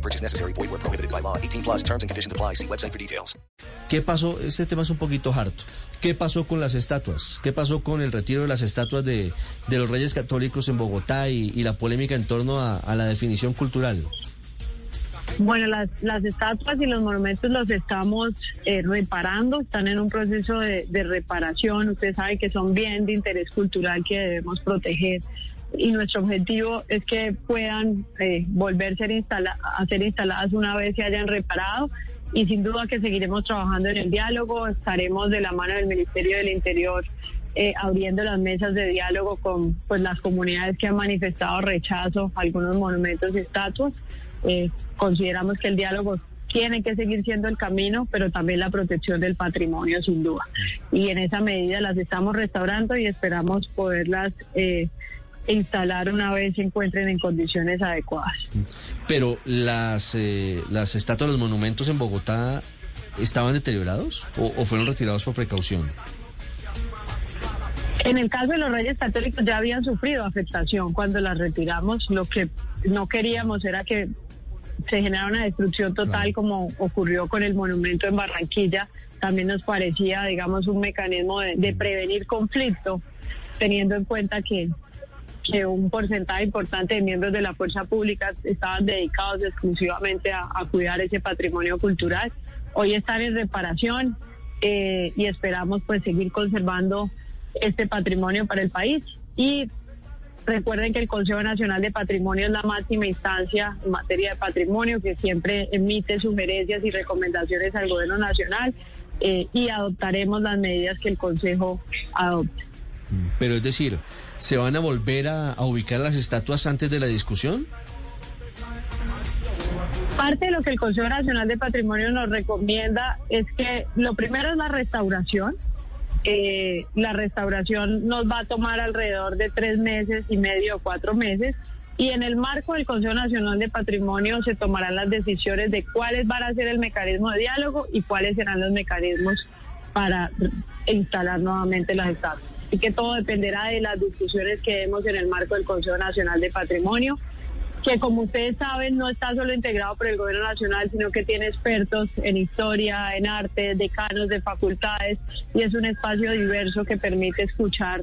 No purchase necessary. Void where prohibited by law. 18 plus terms and conditions apply. See website for details. ¿Qué pasó? Este tema es un poquito harto. ¿Qué pasó con las estatuas? ¿Qué pasó con el retiro de las estatuas de, de los reyes católicos en Bogotá y, y la polémica en torno a, a la definición cultural? Bueno, las, las estatuas y los monumentos los estamos eh, reparando, están en un proceso de, de reparación. Usted sabe que son bien de interés cultural que debemos proteger y nuestro objetivo es que puedan eh, volver ser, instala a ser instaladas una vez se hayan reparado y sin duda que seguiremos trabajando en el diálogo, estaremos de la mano del Ministerio del Interior eh, abriendo las mesas de diálogo con pues, las comunidades que han manifestado rechazo a algunos monumentos y estatuas. Eh, consideramos que el diálogo tiene que seguir siendo el camino, pero también la protección del patrimonio, sin duda. Y en esa medida las estamos restaurando y esperamos poderlas eh, instalar una vez se encuentren en condiciones adecuadas. Pero las, eh, las estatuas, los monumentos en Bogotá, ¿estaban deteriorados o, o fueron retirados por precaución? En el caso de los reyes católicos ya habían sufrido afectación cuando las retiramos. Lo que no queríamos era que se generara una destrucción total Claro. como ocurrió con el monumento en Barranquilla. También nos parecía, digamos, un mecanismo de, de prevenir conflicto, teniendo en cuenta que, que un porcentaje importante de miembros de la fuerza pública estaban dedicados exclusivamente a, cuidar ese patrimonio cultural. Hoy están en reparación eh, y esperamos pues seguir conservando este patrimonio para el país y Recuerden que el Consejo Nacional de Patrimonio es la máxima instancia en materia de patrimonio que siempre emite sugerencias y recomendaciones al Gobierno Nacional eh, y adoptaremos las medidas que el Consejo adopte. Pero es decir, ¿se van a volver a, a ubicar las estatuas antes de la discusión? Parte de lo que el Consejo Nacional de Patrimonio nos recomienda es que lo primero es la restauración. Eh, la restauración nos va a tomar alrededor de tres meses y medio o cuatro meses. Y en el marco del Consejo Nacional de Patrimonio se tomarán las decisiones de cuáles van a ser el mecanismo de diálogo y cuáles serán los mecanismos para instalar nuevamente las estatuas. Así que todo dependerá de las discusiones que demos en el marco del Consejo Nacional de Patrimonio que como ustedes saben no está solo integrado por el gobierno nacional, sino que tiene expertos en historia, en arte, decanos de facultades y es un espacio diverso que permite escuchar